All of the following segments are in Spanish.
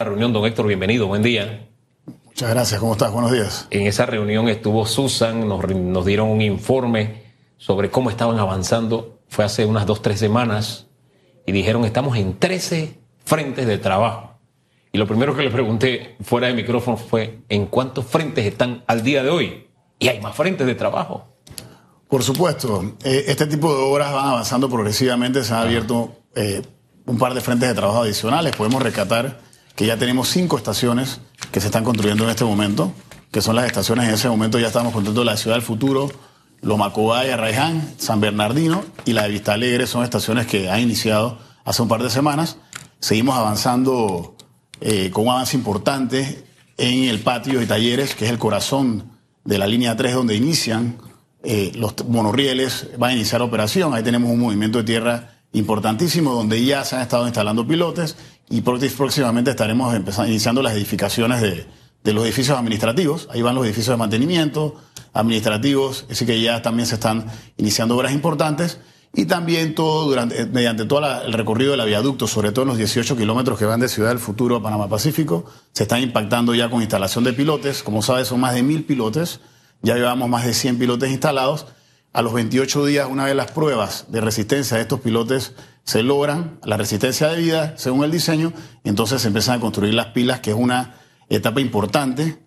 La reunión, don Héctor, bienvenido, buen día. Muchas gracias, ¿cómo estás? Buenos días. En esa reunión estuvo Susan, nos, nos dieron un informe sobre cómo estaban avanzando. Fue hace unas dos, tres semanas y dijeron estamos en 13 frentes de trabajo. Y lo primero que le pregunté fuera de micrófono fue ¿en cuántos frentes están al día de hoy? Y hay más frentes de trabajo. Por supuesto, eh, este tipo de obras van avanzando progresivamente, se han abierto eh, un par de frentes de trabajo adicionales. Podemos rescatar que ya tenemos cinco estaciones que se están construyendo en este momento, que son las estaciones en ese momento ya estamos construyendo la Ciudad del Futuro, Lomacobay, Arraiján, San Bernardino y la de Vista Alegre son estaciones que han iniciado hace un par de semanas. Seguimos avanzando eh, con un avance importante en el patio de talleres, que es el corazón de la línea 3 donde inician eh, los monorrieles, va a iniciar operación. Ahí tenemos un movimiento de tierra importantísimo donde ya se han estado instalando pilotes y próximamente estaremos empezando, iniciando las edificaciones de, los edificios administrativos. Ahí van los edificios de mantenimiento, administrativos, así que ya también se están iniciando obras importantes y también todo durante, mediante todo el recorrido del viaducto, sobre todo en los 18 kilómetros que van de Ciudad del Futuro a Panamá Pacífico, se están impactando ya con instalación de pilotes. Como sabes, son más de mil pilotes. Ya llevamos más de 100 pilotes instalados. A los 28 días, una vez las pruebas de resistencia de estos pilotes se logran, la resistencia de vida, según el diseño, entonces se empiezan a construir las pilas, que es una etapa importante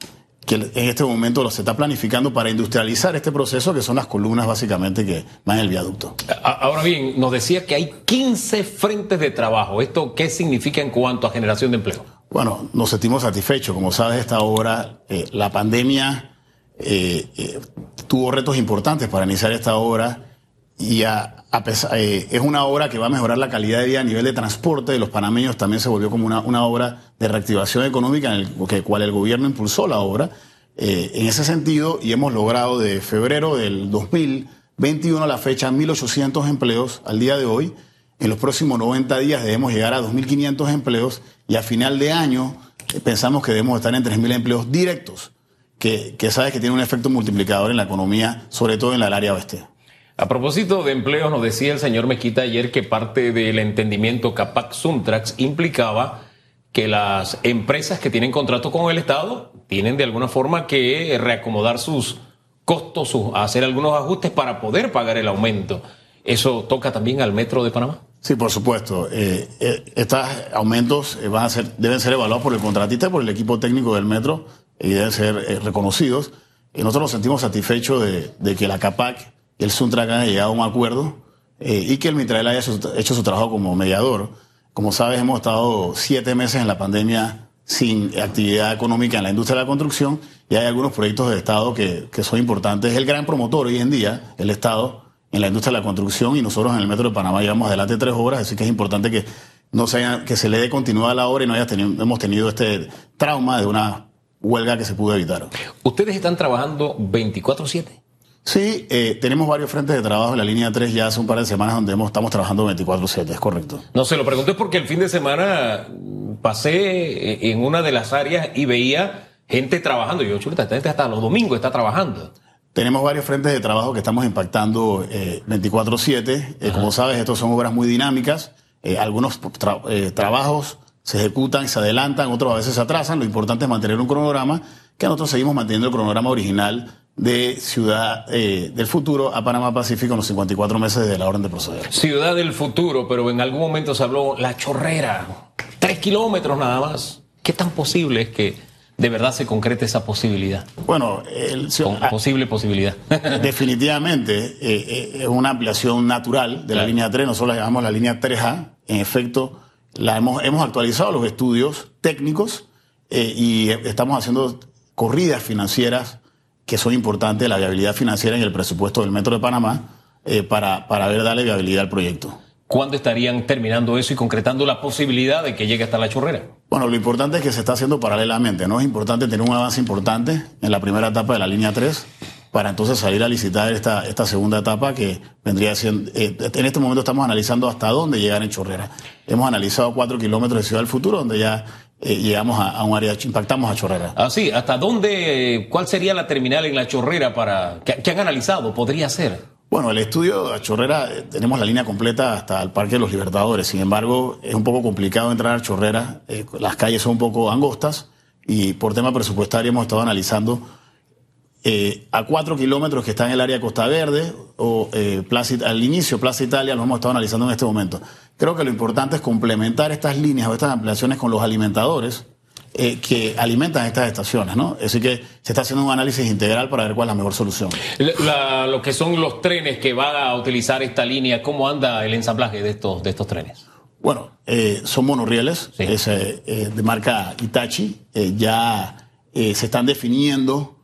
que en este momento lo se está planificando para industrializar este proceso, que son las columnas básicamente que van en el viaducto. Ahora bien, nos decía que hay 15 frentes de trabajo. ¿Esto qué significa en cuanto a generación de empleo? Bueno, nos sentimos satisfechos. Como sabes, esta obra, eh, la pandemia eh, eh, tuvo retos importantes para iniciar esta obra y eh, es una obra que va a mejorar la calidad de vida a nivel de transporte de los panameños. También se volvió como una, una obra de reactivación económica en el que, cual el gobierno impulsó la obra. En ese sentido, y hemos logrado de febrero del 2021 a la fecha 1.800 empleos al día de hoy. En los próximos 90 días debemos llegar a 2.500 empleos y a final de año pensamos que debemos estar en 3.000 empleos directos, que, que sabes que tiene un efecto multiplicador en la economía, sobre todo en la área oeste. A propósito de empleo, nos decía el señor Mequita ayer que parte del entendimiento Capac Suntrax implicaba que las empresas que tienen contrato con el Estado tienen de alguna forma que reacomodar sus costos, hacer algunos ajustes para poder pagar el aumento. ¿Eso toca también al Metro de Panamá? Sí, por supuesto. Eh, eh, estos aumentos eh, van a ser, deben ser evaluados por el contratista por el equipo técnico del Metro y deben ser reconocidos. Y nosotros nos sentimos satisfechos de, que la CAPAC el Suntrack haya llegado a un acuerdo eh, y que el Mitrael haya hecho, su trabajo como mediador. Como sabes, hemos estado siete meses en la pandemia sin actividad económica en la industria de la construcción y hay algunos proyectos de Estado que, que son importantes. Es el gran promotor hoy en día, el Estado, en la industria de la construcción y nosotros en el Metro de Panamá llevamos adelante tres horas, así que es importante que no se que se le dé continuidad a la obra y no haya tenido este trauma de una huelga que se pudo evitar. ¿Ustedes están trabajando 24/7? Sí, eh, tenemos varios frentes de trabajo en la línea 3 ya hace un par de semanas donde hemos, estamos trabajando 24/7, es correcto. No, se lo pregunté porque el fin de semana pasé en una de las áreas y veía gente trabajando. Yo, chuleta, esta gente hasta los domingos está trabajando. Tenemos varios frentes de trabajo que estamos impactando eh, 24/7. Eh, como sabes, estos son obras muy dinámicas. Eh, algunos eh, trabajos se ejecutan, se adelantan, otros a veces se atrasan. Lo importante es mantener un cronograma, que nosotros seguimos manteniendo el cronograma original de Ciudad eh, del Futuro a Panamá Pacífico en los 54 meses de la orden de proceder. Ciudad del Futuro, pero en algún momento se habló La Chorrera, tres kilómetros nada más. ¿Qué tan posible es que de verdad se concrete esa posibilidad? Bueno, el, Con posible posibilidad. definitivamente eh, eh, es una ampliación natural de la línea 3, nosotros la llamamos la línea 3A. En efecto, la hemos, hemos actualizado los estudios técnicos eh, y estamos haciendo corridas financieras que son importantes, la viabilidad financiera en el presupuesto del Metro de Panamá, eh, para, para ver darle viabilidad al proyecto. ¿Cuándo estarían terminando eso y concretando la posibilidad de que llegue hasta la chorrera? Bueno, lo importante es que se está haciendo paralelamente, ¿no? Es importante tener un avance importante en la primera etapa de la línea 3 para entonces salir a licitar esta, esta segunda etapa que vendría siendo... Eh, en este momento estamos analizando hasta dónde llegar en Chorrera. Hemos analizado cuatro kilómetros de Ciudad del Futuro, donde ya eh, llegamos a, un área, impactamos a Chorrera. Ah, sí, ¿hasta dónde, cuál sería la terminal en la Chorrera para... que, han analizado? ¿Podría ser? Bueno, el estudio de Chorrera, eh, tenemos la línea completa hasta el Parque de los Libertadores. Sin embargo, es un poco complicado entrar a Chorrera. Las calles son un poco angostas y por tema presupuestario hemos estado analizando eh, a cuatro kilómetros que está en el área de Costa Verde o Plaza, al inicio Plaza Italia, lo hemos estado analizando en este momento. Creo que lo importante es complementar estas líneas o estas ampliaciones con los alimentadores eh, que alimentan estas estaciones, ¿no? Así que se está haciendo un análisis integral para ver cuál es la mejor solución. lo que son los trenes que van a utilizar esta línea, ¿cómo anda el ensamblaje de estos, de estos trenes? Bueno, eh, son monorrieles eh, de marca Itachi. ya se están definiendo.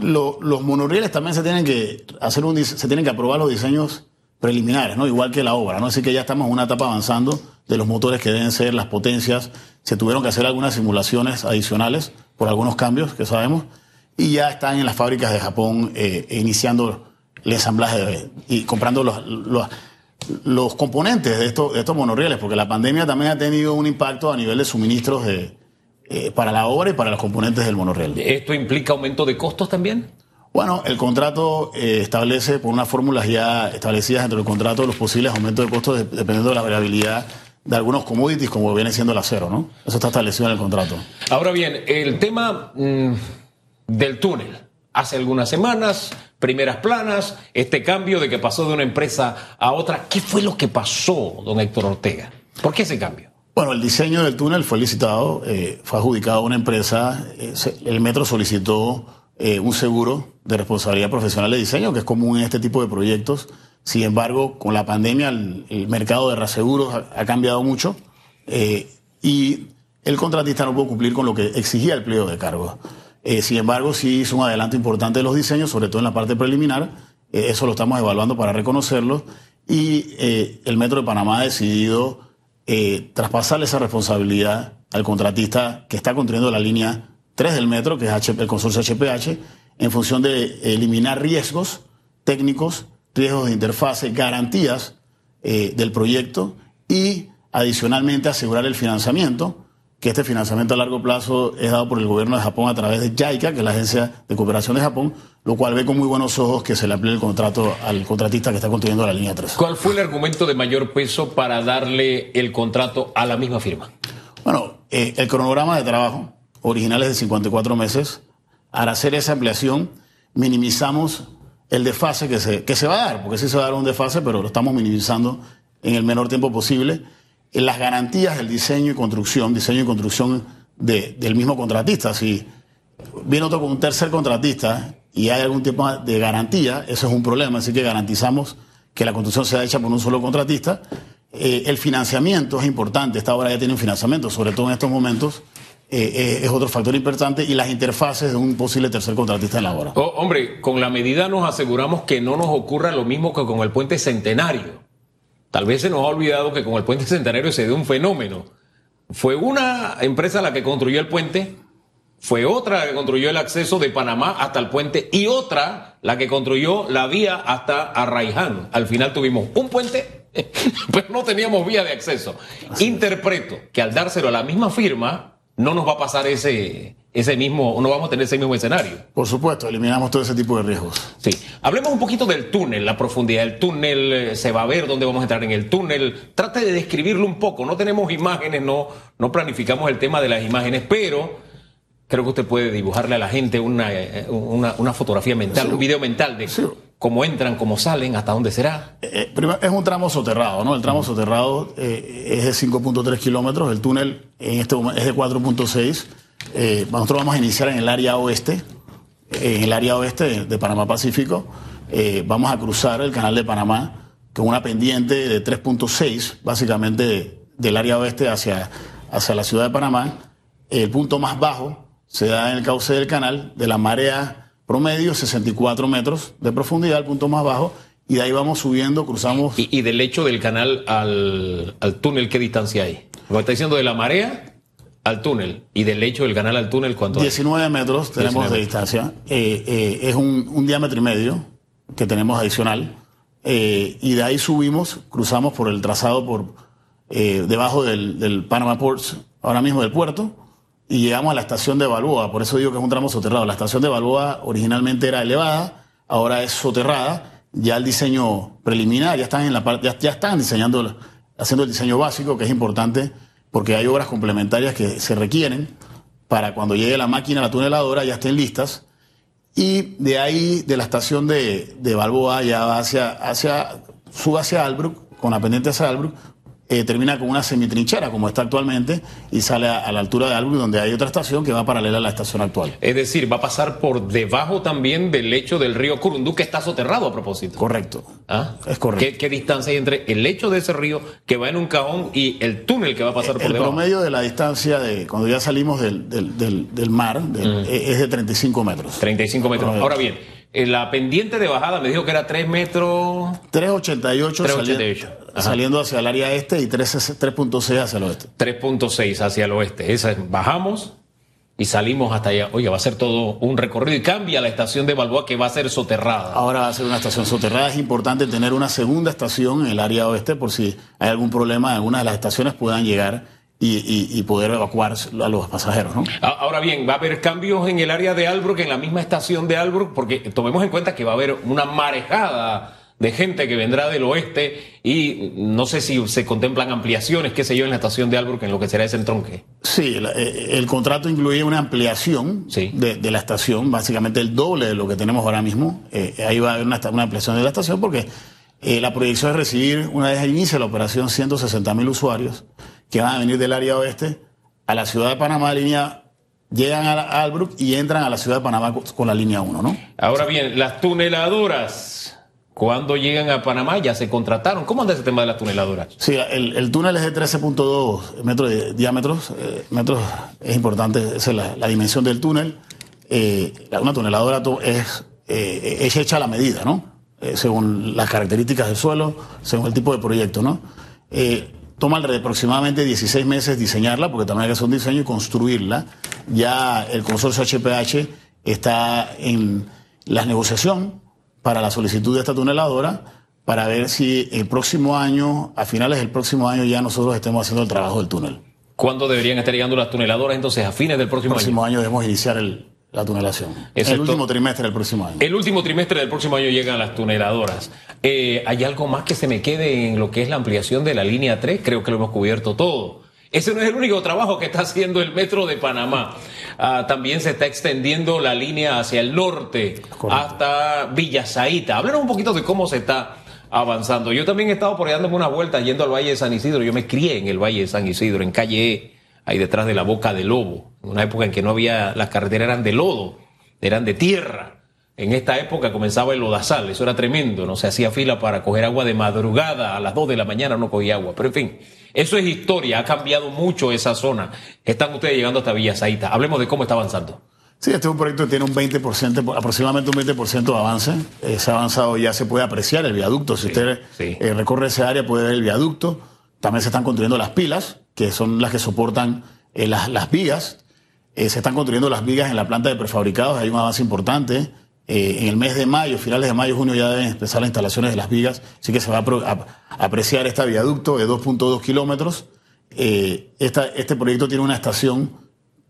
Los monorrieles también se tienen que hacer un, se tienen que aprobar los diseños preliminares, ¿no? Igual que la obra, ¿no? Así que ya estamos en una etapa avanzando de los motores que deben ser las potencias. Se tuvieron que hacer algunas simulaciones adicionales por algunos cambios que sabemos y ya están en las fábricas de Japón eh, iniciando el ensamblaje y comprando los, los, componentes de estos, de estos monorrieles, porque la pandemia también ha tenido un impacto a nivel de suministros de, eh, para la obra y para los componentes del monorriel. ¿Esto implica aumento de costos también? Bueno, el contrato eh, establece por unas fórmulas ya establecidas dentro del contrato los posibles aumentos de costos dependiendo de la variabilidad de algunos commodities como viene siendo el acero, ¿no? Eso está establecido en el contrato. Ahora bien, el tema mm, del túnel. Hace algunas semanas, primeras planas, este cambio de que pasó de una empresa a otra. ¿Qué fue lo que pasó, don Héctor Ortega? ¿Por qué ese cambio? Bueno, el diseño del túnel fue licitado, eh, fue adjudicado a una empresa, eh, el metro solicitó eh, un seguro de responsabilidad profesional de diseño, que es común en este tipo de proyectos. Sin embargo, con la pandemia el, mercado de reaseguros ha, cambiado mucho y el contratista no pudo cumplir con lo que exigía el pliego de cargos. Sin embargo, sí hizo un adelanto importante de los diseños, sobre todo en la parte preliminar. eso lo estamos evaluando para reconocerlo. Y el Metro de Panamá ha decidido traspasarle esa responsabilidad al contratista que está construyendo la línea 3 del metro, que es el consorcio HPH, en función de eliminar riesgos técnicos, riesgos de interfase, garantías eh, del proyecto y adicionalmente asegurar el financiamiento, que este financiamiento a largo plazo es dado por el gobierno de Japón a través de JICA, que es la Agencia de Cooperación de Japón, lo cual ve con muy buenos ojos que se le amplíe el contrato al contratista que está construyendo la línea 3. ¿Cuál fue el argumento de mayor peso para darle el contrato a la misma firma? Bueno, eh, el cronograma de trabajo originales de 54 meses. Al hacer esa ampliación, minimizamos el desfase que se, que se va a dar, porque sí se va a dar un desfase, pero lo estamos minimizando en el menor tiempo posible. En las garantías del diseño y construcción, diseño y construcción del mismo contratista. Si viene otro con un tercer contratista y hay algún tipo de garantía, eso es un problema. Así que garantizamos que la construcción sea hecha por un solo contratista. Eh, el financiamiento es importante. Esta obra ya tiene un financiamiento, sobre todo en estos momentos eh, eh, es otro factor importante y las interfaces de un posible tercer contratista en la obra. Oh, hombre, con la medida nos aseguramos que no nos ocurra lo mismo que con el puente centenario. Tal vez se nos ha olvidado que con el puente centenario se dio un fenómeno. Fue una empresa la que construyó el puente, fue otra la que construyó el acceso de Panamá hasta el puente y otra la que construyó la vía hasta Arraiján. Al final tuvimos un puente, pero no teníamos vía de acceso. Interpreto que al dárselo a la misma firma, no nos va a pasar ese, ese mismo, no vamos a tener ese mismo escenario. Por supuesto, eliminamos todo ese tipo de riesgos. Sí. Hablemos un poquito del túnel, la profundidad del túnel, eh, se va a ver dónde vamos a entrar en el túnel. Trate de describirlo un poco. No tenemos imágenes, no, no planificamos el tema de las imágenes, pero creo que usted puede dibujarle a la gente una, eh, una, fotografía mental, un video mental de cómo entran, cómo salen, hasta dónde será. Eh, es un tramo soterrado, ¿no? El tramo soterrado es de 5.3 kilómetros, el túnel en este momento es de 4.6. Eh, nosotros vamos a iniciar en el área oeste, en el área oeste de Panamá Pacífico. Eh, vamos a cruzar el canal de Panamá con una pendiente de 3.6, básicamente del área oeste hacia, hacia la ciudad de Panamá. El punto más bajo se da en el cauce del canal, de la marea promedio, 64 metros de profundidad, el punto más bajo, y de ahí vamos subiendo, cruzamos. ¿Y, del lecho del canal al, al túnel qué distancia hay? Como está diciendo, de la marea al túnel y del lecho del canal al túnel, ¿cuánto 19 metros tenemos de distancia. Eh, eh, es un, diámetro y medio que tenemos adicional. Eh, y de ahí subimos, cruzamos por el trazado por debajo del, del, Panama Ports, ahora mismo del puerto, y llegamos a la estación de Balboa. Por eso digo que es un tramo soterrado. La estación de Balboa originalmente era elevada, ahora es soterrada ya el diseño preliminar, ya están en la parte, ya, ya están diseñando, haciendo el diseño básico, que es importante porque hay obras complementarias que se requieren para cuando llegue la máquina, la tuneladora, ya estén listas. Y de ahí, de la estación de, de Balboa, ya hacia, hacia, sube hacia Albrook, con la pendiente hacia Albrook, eh, termina con una semitrinchera, como está actualmente, y sale a, a la altura de Albrook, donde hay otra estación que va paralela a la estación actual. Es decir, va a pasar por debajo también del lecho del río Curundú, que está soterrado a propósito. Correcto. ¿Ah? Es correcto. ¿Qué, qué distancia hay entre el lecho de ese río que va en un cajón y el túnel que va a pasar por El debajo? promedio de la distancia de cuando ya salimos del, del, del, del mar es de 35 metros. 35 metros. Ahora bien, eh, la pendiente de bajada me dijo que era 3 metros, 388, 388, sali- ajá. saliendo hacia el área este y 3 3.6 hacia el oeste. 3.6 hacia el oeste. Esa es- bajamos y salimos hasta allá. Oye, va a ser todo un recorrido y cambia la estación de Balboa que va a ser soterrada. Ahora va a ser una estación soterrada. Es importante tener una segunda estación en el área oeste por si hay algún problema en alguna de las estaciones puedan llegar y, y- y poder evacuar a los pasajeros. ¿no? Ahora bien, va a haber cambios en el área de Albrook, en la misma estación de Albrook, porque tomemos en cuenta que va a haber una marejada de gente que vendrá del oeste y no sé si se contemplan ampliaciones, qué sé yo, en la estación de Albrook, en lo que será ese entronque. Sí, eh, el contrato incluye una ampliación Sí. de, de la estación, básicamente el doble de lo que tenemos ahora mismo. Eh, ahí va a haber una ampliación de la estación porque eh, la proyección es recibir, una vez inicia la operación, 160 mil usuarios que van a venir del área oeste a la ciudad de Panamá, línea, llegan a, la- a Albrook y entran a la ciudad de Panamá con, con la línea 1, ¿no? Ahora bien, las tuneladoras, cuando llegan a Panamá ya se contrataron. ¿Cómo anda ese tema de las tuneladoras? Sí, el, el túnel es de 13.2 metros de diámetros. eh, metros es importante, esa es la, la dimensión del túnel. Eh, una tuneladora es, eh, es hecha a la medida, ¿no? Según las características del suelo, según el tipo de proyecto, ¿no? Toma aproximadamente 16 meses diseñarla, porque también hay que hacer un diseño y construirla. Ya el consorcio HPH está en la negociación para la solicitud de esta tuneladora para ver si el próximo año, a finales del próximo año, ya nosotros estemos haciendo el trabajo del túnel. ¿Cuándo deberían estar llegando las tuneladoras? Entonces, a fines del El próximo, año. próximo año debemos iniciar el- la tunelación. El es último trimestre del próximo año. El último trimestre del próximo año llegan las tuneladoras. Eh, ¿Hay algo más que se me quede en lo que es la ampliación de la línea 3? Creo que lo hemos cubierto todo. Ese no es el único trabajo que está haciendo el Metro de Panamá. Ah, también se está extendiendo la línea hacia el norte, hasta Villasaita. Háblanos un poquito de cómo se está avanzando. Yo también he estado por ahí dándome una vuelta yendo al Valle de San Isidro. Yo me crié en el Valle de San Isidro, en calle E, ahí detrás de la Boca de Lobo. En una época en que no había, las carreteras eran de lodo, eran de tierra. En esta época comenzaba el lodazal, eso era tremendo, no se hacía fila para coger agua de madrugada, a las 2 de la mañana no cogía agua, pero en fin, eso es historia, ha cambiado mucho esa zona. Están ustedes llegando hasta Villasaita, hablemos de cómo está avanzando. Sí, este es un proyecto que tiene un 20%, aproximadamente un 20% de avance. Eh, se ha avanzado, ya se puede apreciar el viaducto. Si usted sí. eh, recorre esa área, puede ver el viaducto. También se están construyendo las pilas, que son las que soportan eh, las, las vigas. Eh, se están construyendo las vigas en la planta de prefabricados, hay un avance importante. Eh, en el mes de mayo, finales de mayo, junio, ya deben empezar las instalaciones de las vigas, así que se va a, apreciar este viaducto de 2.2 kilómetros. Esta- este proyecto tiene una estación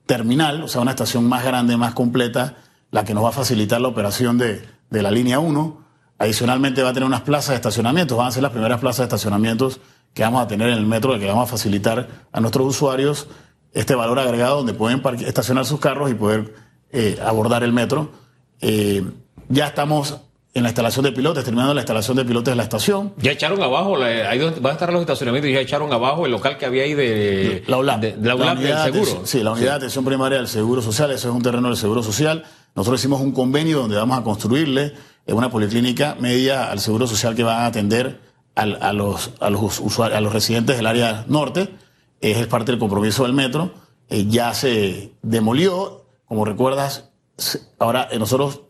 terminal, o sea, una estación más grande, más completa, la que nos va a facilitar la operación de, de la línea 1. Adicionalmente va a tener unas plazas de estacionamientos, van a ser las primeras plazas de estacionamientos que vamos a tener en el metro, que vamos a facilitar a nuestros usuarios este valor agregado donde pueden estacionar sus carros y poder eh, abordar el metro. Eh, ya estamos en la instalación de pilotes, terminando la instalación de pilotes de la estación. Ya echaron abajo, la- ahí donde van a estar los estacionamientos, ya echaron abajo el local que había ahí de La ULAP. de- la ULAP del de seguro. Sí, la unidad de atención primaria del Seguro Social, eso es un terreno del Seguro Social. Nosotros hicimos un convenio donde vamos a construirle eh, una policlínica media al Seguro Social que va a atender a, los, a, los usuarios, a los residentes del área norte. Es parte del compromiso del metro. Eh, ya se demolió, como recuerdas, ahora eh, nosotros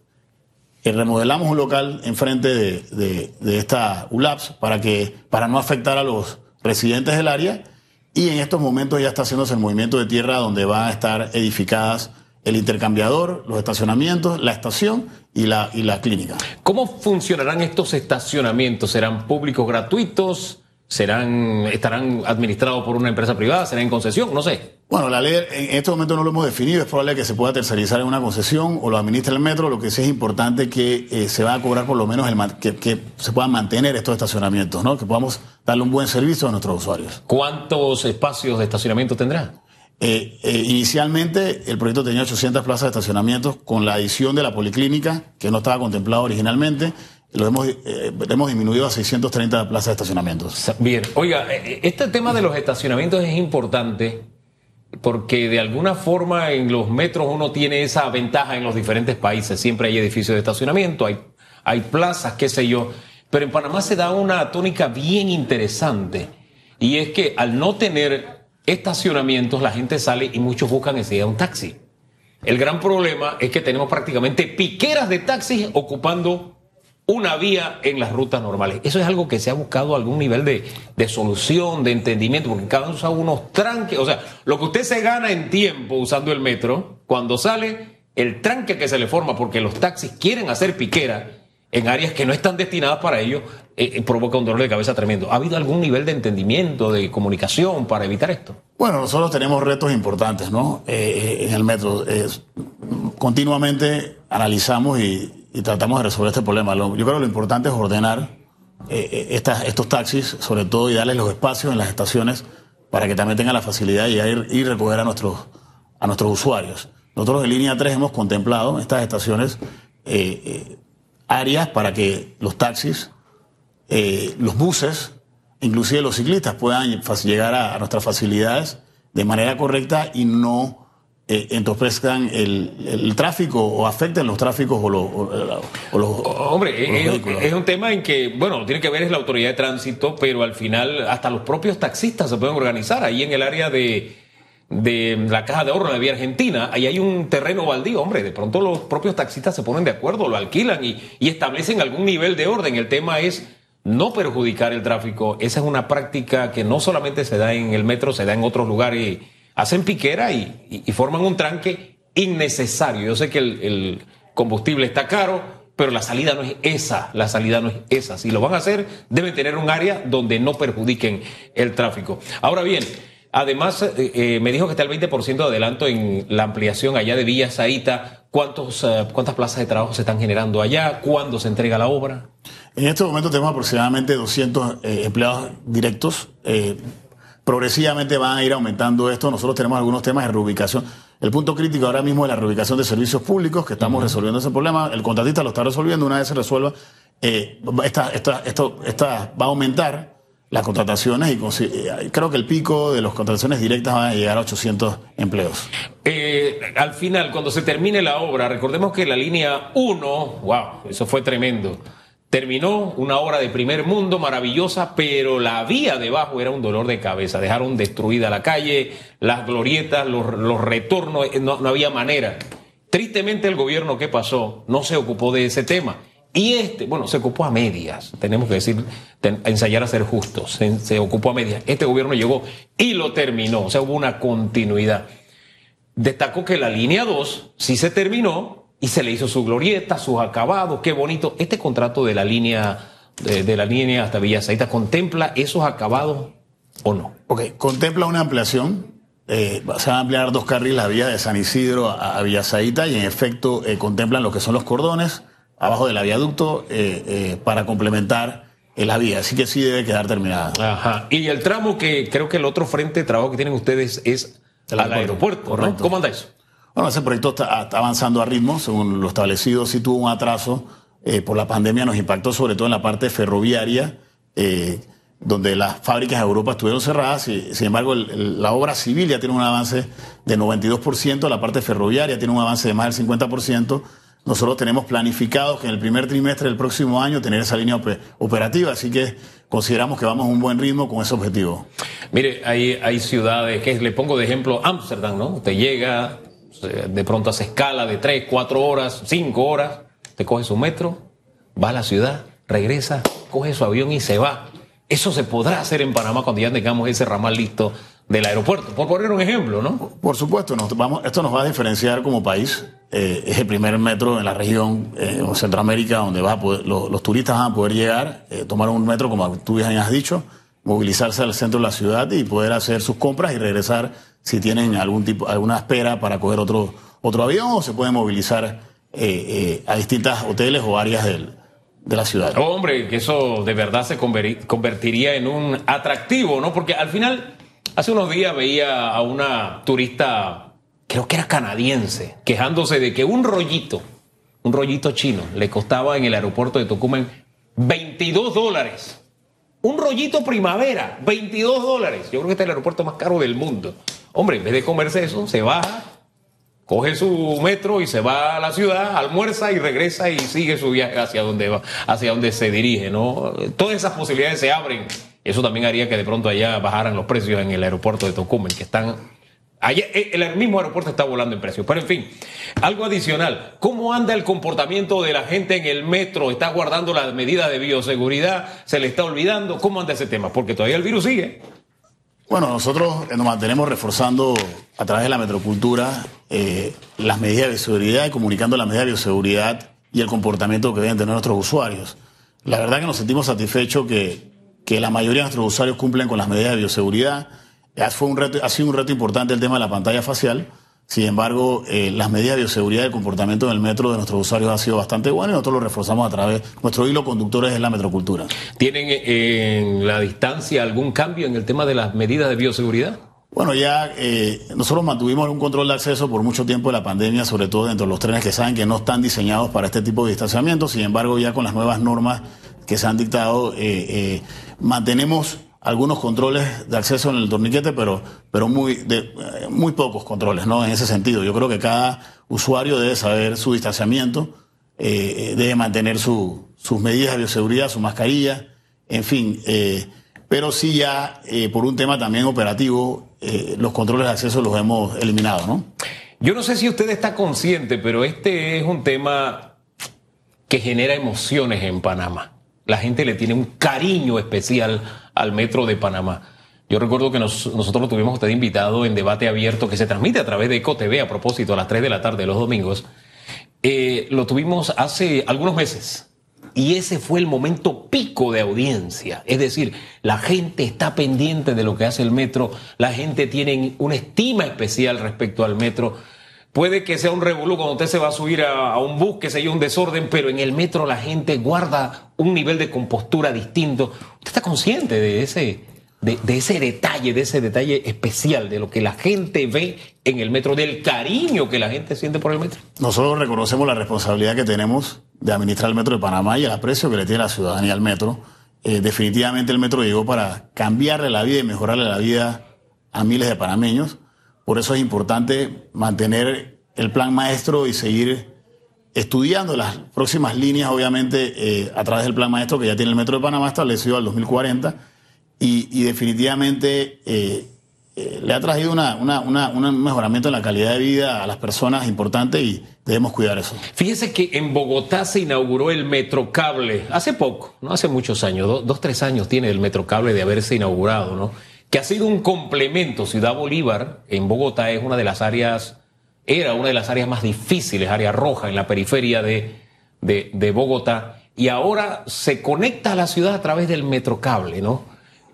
eh, remodelamos un local enfrente de, de, de esta ULAPS para, que, para no afectar a los residentes del área y en estos momentos ya está haciéndose el movimiento de tierra donde van a estar edificadas el intercambiador, los estacionamientos, la estación y la, y la clínica. ¿Cómo funcionarán estos estacionamientos? ¿Serán públicos gratuitos? serán, estarán administrados por una empresa privada, serán en concesión, no sé. Bueno, la ley en este momento no lo hemos definido, es probable que se pueda tercerizar en una concesión o lo administre el metro, lo que sí es importante que eh, se va a cobrar por lo menos el que, que, se puedan mantener estos estacionamientos, ¿no? que podamos darle un buen servicio a nuestros usuarios. ¿Cuántos espacios de estacionamiento tendrá? Eh, eh, inicialmente el proyecto tenía 800 plazas de estacionamiento con la adición de la policlínica, que no estaba contemplado originalmente. Lo hemos, eh, hemos disminuido a 630 plazas de estacionamientos. Bien, oiga, este tema de los estacionamientos es importante porque de alguna forma en los metros uno tiene esa ventaja en los diferentes países. Siempre hay edificios de estacionamiento, hay, hay plazas, qué sé yo. Pero en Panamá se da una tónica bien interesante y es que al no tener estacionamientos, la gente sale y muchos buscan enseguida un taxi. El gran problema es que tenemos prácticamente piqueras de taxis ocupando una vía en las rutas normales. Eso es algo que se ha buscado algún nivel de, solución, de entendimiento, porque cada uno usa unos tranques. O sea, lo que usted se gana en tiempo usando el metro, cuando sale, el tranque que se le forma porque los taxis quieren hacer piquera en áreas que no están destinadas para ello, eh, eh, provoca un dolor de cabeza tremendo. ¿Ha habido algún nivel de entendimiento, de comunicación para evitar esto? Bueno, nosotros tenemos retos importantes, ¿no? Eh, en el metro. continuamente analizamos y, tratamos de resolver este problema. yo creo que lo importante es ordenar estos taxis, sobre todo, y darles los espacios en las estaciones para que también tengan la facilidad de ir y recoger a nuestros, a nuestros usuarios. Nosotros en línea 3 hemos contemplado estas estaciones áreas para que los taxis, eh, los buses, inclusive los ciclistas puedan llegar a, nuestras facilidades de manera correcta y no eh, entorpezcan el, tráfico o afecten los tráficos o, los... Hombre, es, un tema en que, bueno, tiene que ver es la autoridad de tránsito, pero al final hasta los propios taxistas se pueden organizar ahí en el área de de la caja de ahorro de la vía argentina, ahí hay un terreno baldío, hombre, de pronto los propios taxistas se ponen de acuerdo, lo alquilan y, establecen algún nivel de orden. El tema es no perjudicar el tráfico. Esa es una práctica que no solamente se da en el metro, se da en otros lugares. Hacen piquera y, forman un tranque innecesario. Yo sé que el, el, combustible está caro, pero la salida no es esa. La salida no es esa. Si lo van a hacer, deben tener un área donde no perjudiquen el tráfico. Ahora bien, Además, eh, eh, me dijo que está el 20% de adelanto en la ampliación allá de Villa Saíta. ¿Cuántos, eh, ¿Cuántas plazas de trabajo se están generando allá? ¿Cuándo se entrega la obra? En este momento tenemos aproximadamente 200 empleados directos. progresivamente van a ir aumentando esto. Nosotros tenemos algunos temas de reubicación. El punto crítico ahora mismo es la reubicación de servicios públicos, que estamos resolviendo ese problema. El contratista lo está resolviendo. Una vez se resuelva, esta, esto esta va a aumentar las contrataciones y eh, creo que el pico de las contrataciones directas va a llegar a 800 empleos. Eh, al final, cuando se termine la obra, recordemos que la línea 1, wow, eso fue tremendo. Terminó una obra de primer mundo maravillosa, pero la vía debajo era un dolor de cabeza. Dejaron destruida la calle, las glorietas, los, retornos, eh, no había manera. Tristemente el gobierno que pasó no se ocupó de ese tema. Y este, bueno, se ocupó a medias, tenemos que decir, ensayar a ser justos, se, ocupó a medias. Este gobierno llegó y lo terminó, o sea, hubo una continuidad. Destacó que la línea 2 sí se terminó y se le hizo su glorieta, sus acabados, qué bonito. Este contrato de la línea, de, la línea hasta Villa ¿contempla esos acabados o no? Ok, contempla una ampliación, eh, se van a ampliar dos carriles la vía de San Isidro a, a y en efecto eh, contemplan lo que son los cordones abajo del viaducto eh, eh, para complementar la vía. Así que sí debe quedar terminada. Ajá. Y el tramo que creo que el otro frente de trabajo que tienen ustedes es el al aeropuerto. ¿Cómo anda eso? Bueno, ese proyecto está, avanzando a ritmo, según lo establecido, sí tuvo un atraso eh, por la pandemia, nos impactó sobre todo en la parte ferroviaria, donde las fábricas de Europa estuvieron cerradas, y, sin embargo la obra civil ya tiene un avance de 92%, la parte ferroviaria tiene un avance de más del 50%, nosotros tenemos planificado que en el primer trimestre del próximo año tener esa línea operativa, así que consideramos que vamos a un buen ritmo con ese objetivo. Mire, hay, hay ciudades que le pongo de ejemplo Ámsterdam, ¿no? Te llega, de pronto hace escala de 3, 4 horas, 5 horas, te coge su metro, va a la ciudad, regresa, coge su avión y se va. Eso se podrá hacer en Panamá cuando ya tengamos ese ramal listo del aeropuerto, por poner un ejemplo, ¿no? Por supuesto, nos vamos, esto nos va a diferenciar como país. Eh, es el primer metro en la región, eh, en Centroamérica, donde va los, turistas van a poder llegar, eh, tomar un metro, como tú bien has dicho, movilizarse al centro de la ciudad y poder hacer sus compras y regresar si tienen algún tipo, alguna espera para coger otro, otro avión o se pueden movilizar a distintas hoteles o áreas del, de la ciudad. hombre, que eso de verdad se convertiría en un atractivo, ¿no? Porque al final, hace unos días veía a una turista, creo que era canadiense, quejándose de que un rollito, un rollito chino, le costaba en el aeropuerto de Tocumen 22 dólares. Un rollito primavera, 22 dólares. Yo creo que este es el aeropuerto más caro del mundo. Hombre, en vez de comerse eso, se baja, coge su metro y se va a la ciudad, almuerza y regresa y sigue su viaje hacia donde va, hacia donde se dirige, ¿no? Todas esas posibilidades se abren. Eso también haría que de pronto allá bajaran los precios en el aeropuerto de Tocumen, que están Allá, eh, el mismo aeropuerto está volando en precios. Pero en fin, algo adicional. ¿Cómo anda el comportamiento de la gente en el metro? ¿Está guardando las medidas de bioseguridad? ¿Se le está olvidando? ¿Cómo anda ese tema? Porque todavía el virus sigue. Bueno, nosotros nos mantenemos reforzando a través de la metrocultura eh, las medidas de bioseguridad y comunicando las medidas de bioseguridad y el comportamiento que deben tener nuestros usuarios. La verdad que nos sentimos satisfechos que, que la mayoría de nuestros usuarios cumplen con las medidas de bioseguridad fue un reto, ha sido un reto importante el tema de la pantalla facial. Sin embargo, eh, las medidas de bioseguridad y el comportamiento en el metro de nuestros usuarios ha sido bastante bueno y nosotros lo reforzamos a través. Nuestro hilo conductor es la metrocultura. ¿Tienen eh, en la distancia algún cambio en el tema de las medidas de bioseguridad? Bueno, ya eh, nosotros mantuvimos un control de acceso por mucho tiempo de la pandemia, sobre todo dentro de los trenes que saben que no están diseñados para este tipo de distanciamiento. Sin embargo, ya con las nuevas normas que se han dictado, mantenemos algunos controles de acceso en el torniquete, pero, pero muy, de, muy pocos controles, ¿no? En ese sentido. Yo creo que cada usuario debe saber su distanciamiento, eh, debe mantener su, sus medidas de bioseguridad, su mascarilla, en fin. Eh, pero sí ya, eh, por un tema también operativo, los controles de acceso los hemos eliminado, ¿no? Yo no sé si usted está consciente, pero este es un tema que genera emociones en Panamá. La gente le tiene un cariño especial al Metro de Panamá. Yo recuerdo que nosotros tuvimos usted invitado en debate abierto que se transmite a través de EcoTV a propósito a las 3 de la tarde los domingos. Eh, lo tuvimos hace algunos meses y ese fue el momento pico de audiencia. Es decir, la gente está pendiente de lo que hace el metro, la gente tiene una estima especial respecto al metro. Puede que sea un revolú cuando usted se va a subir a, un bus, que sea un desorden, pero en el metro la gente guarda un nivel de compostura distinto. ¿Usted está consciente de ese, de, ese detalle, de ese detalle especial, de lo que la gente ve en el metro, del cariño que la gente siente por el metro? Nosotros reconocemos la responsabilidad que tenemos de administrar el metro de Panamá y el aprecio que le tiene la ciudadanía al metro. Eh, definitivamente el metro llegó para cambiarle la vida y mejorarle la vida a miles de panameños por eso es importante mantener el plan maestro y seguir estudiando las próximas líneas, obviamente, eh, a través del plan maestro que ya tiene el Metro de Panamá establecido al 2040 y, definitivamente eh, eh, le ha traído un mejoramiento en la calidad de vida a las personas importante y debemos cuidar eso. Fíjese que en Bogotá se inauguró el Metrocable hace poco, no hace muchos años, dos, dos tres años tiene el Metrocable de haberse inaugurado, ¿no? Que ha sido un complemento. Ciudad Bolívar, en Bogotá, es una de las áreas, era una de las áreas más difíciles, área roja, en la periferia de, de, Bogotá, y ahora se conecta a la ciudad a través del metrocable, ¿no?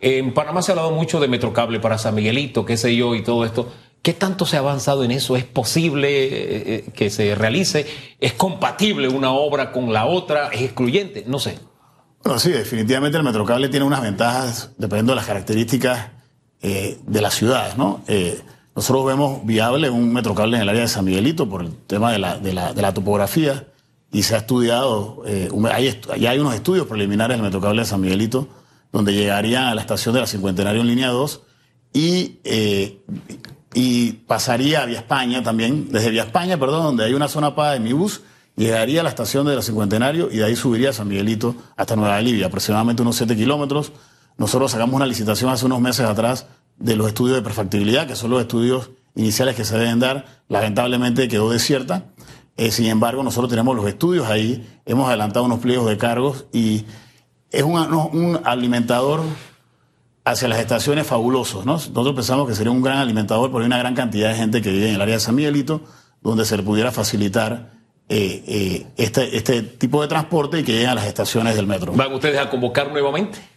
En Panamá se ha hablado mucho de metrocable para San Miguelito, qué sé yo, y todo esto. ¿Qué tanto se ha avanzado en eso? ¿Es posible eh, eh, que se realice? ¿Es compatible una obra con la otra? ¿Es excluyente? No sé. Bueno, sí, definitivamente el metrocable tiene unas ventajas dependiendo de las características eh, de las ciudades, ¿no? Eh, nosotros vemos viable un metrocable en el área de San Miguelito por el tema de la, de la, topografía y se ha estudiado, eh, hay, ya hay unos estudios preliminares del metrocable de San Miguelito donde llegarían a la estación de la Cincuentenario en línea 2 y, y pasaría a Vía España también, desde Vía España, perdón, donde hay una zona paga de mi bus, llegaría a la estación de la Cincuentenario y de ahí subiría a San Miguelito hasta Nueva Libia, aproximadamente unos 7 kilómetros nosotros sacamos una licitación hace unos meses atrás de los estudios de perfectibilidad, que son los estudios iniciales que se deben dar. Lamentablemente quedó desierta. Eh, sin embargo, nosotros tenemos los estudios ahí, hemos adelantado unos pliegos de cargos y es un, alimentador hacia las estaciones fabulosos. Nosotros pensamos que sería un gran alimentador porque hay una gran cantidad de gente que vive en el área de San Miguelito, donde se le pudiera facilitar eh, eh, este, este tipo de transporte y que lleguen a las estaciones del metro. ¿Van ustedes a convocar nuevamente?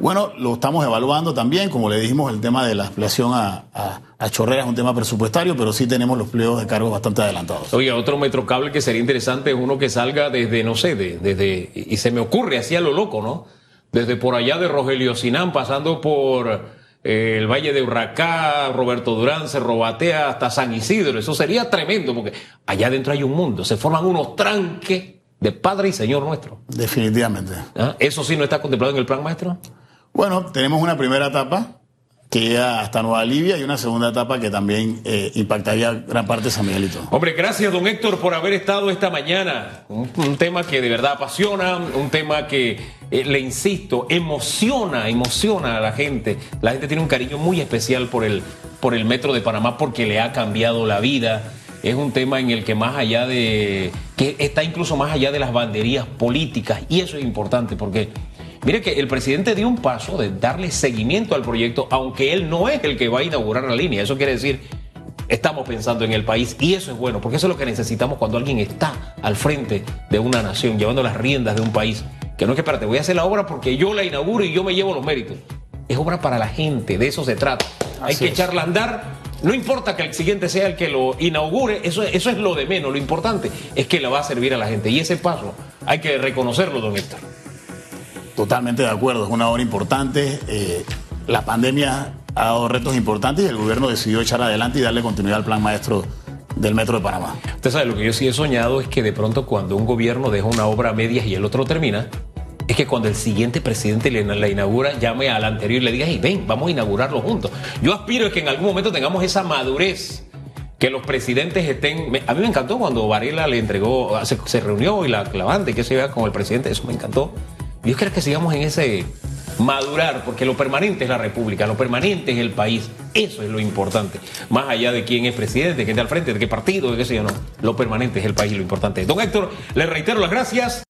Bueno, lo estamos evaluando también, como le dijimos, el tema de la ampliación a, a, es un tema presupuestario, pero sí tenemos los pliegos de cargos bastante adelantados. Oye, otro metrocable que sería interesante es uno que salga desde, no sé, desde, y se me ocurre así a lo loco, ¿no? Desde por allá de Rogelio Sinán, pasando por eh, el Valle de Urracá, Roberto Durán, Cerro Batea, hasta San Isidro. Eso sería tremendo, porque allá adentro hay un mundo, se forman unos tranques de Padre y Señor nuestro. Definitivamente. ¿Ah? ¿Eso sí no está contemplado en el plan maestro? Bueno, tenemos una primera etapa que llega hasta Nueva Libia y una segunda etapa que también eh, impactaría gran parte de San Miguelito. Hombre, gracias don Héctor por haber estado esta mañana. Un, tema que de verdad apasiona, un tema que, eh, le insisto, emociona, emociona a la gente. La gente tiene un cariño muy especial por el, por el Metro de Panamá porque le ha cambiado la vida. Es un tema en el que más allá de, que está incluso más allá de las banderías políticas y eso es importante porque Mire que el presidente dio un paso de darle seguimiento al proyecto, aunque él no es el que va a inaugurar la línea. Eso quiere decir, estamos pensando en el país y eso es bueno, porque eso es lo que necesitamos cuando alguien está al frente de una nación, llevando las riendas de un país. Que no es que, espérate, voy a hacer la obra porque yo la inauguro y yo me llevo los méritos. Es obra para la gente, de eso se trata. Hay que echarla a andar. No importa que el siguiente sea el que lo inaugure, eso, eso es lo de menos. Lo importante es que le va a servir a la gente. Y ese paso hay que reconocerlo, don Héctor. Totalmente de acuerdo, es una obra importante. Eh, la pandemia ha dado retos importantes y el gobierno decidió echar adelante y darle continuidad al plan maestro del Metro de Panamá. Usted sabe, lo que yo sí he soñado es que de pronto cuando un gobierno deja una obra a medias y el otro termina, es que cuando el siguiente presidente la inaugura, llame al anterior y le diga, hey, ven, vamos a inaugurarlo juntos. Yo aspiro a que en algún momento tengamos esa madurez que los presidentes estén. A mí me encantó cuando Varela le entregó, se, reunió y la clavante que se vea con el presidente, eso me encantó. Yo creo que sigamos en ese madurar, porque lo permanente es la República, lo permanente es el país. Eso es lo importante. Más allá de quién es presidente, quién está al frente, de qué partido, de qué sé yo, no. Lo permanente es el país, lo importante. Don Héctor, le reitero las gracias.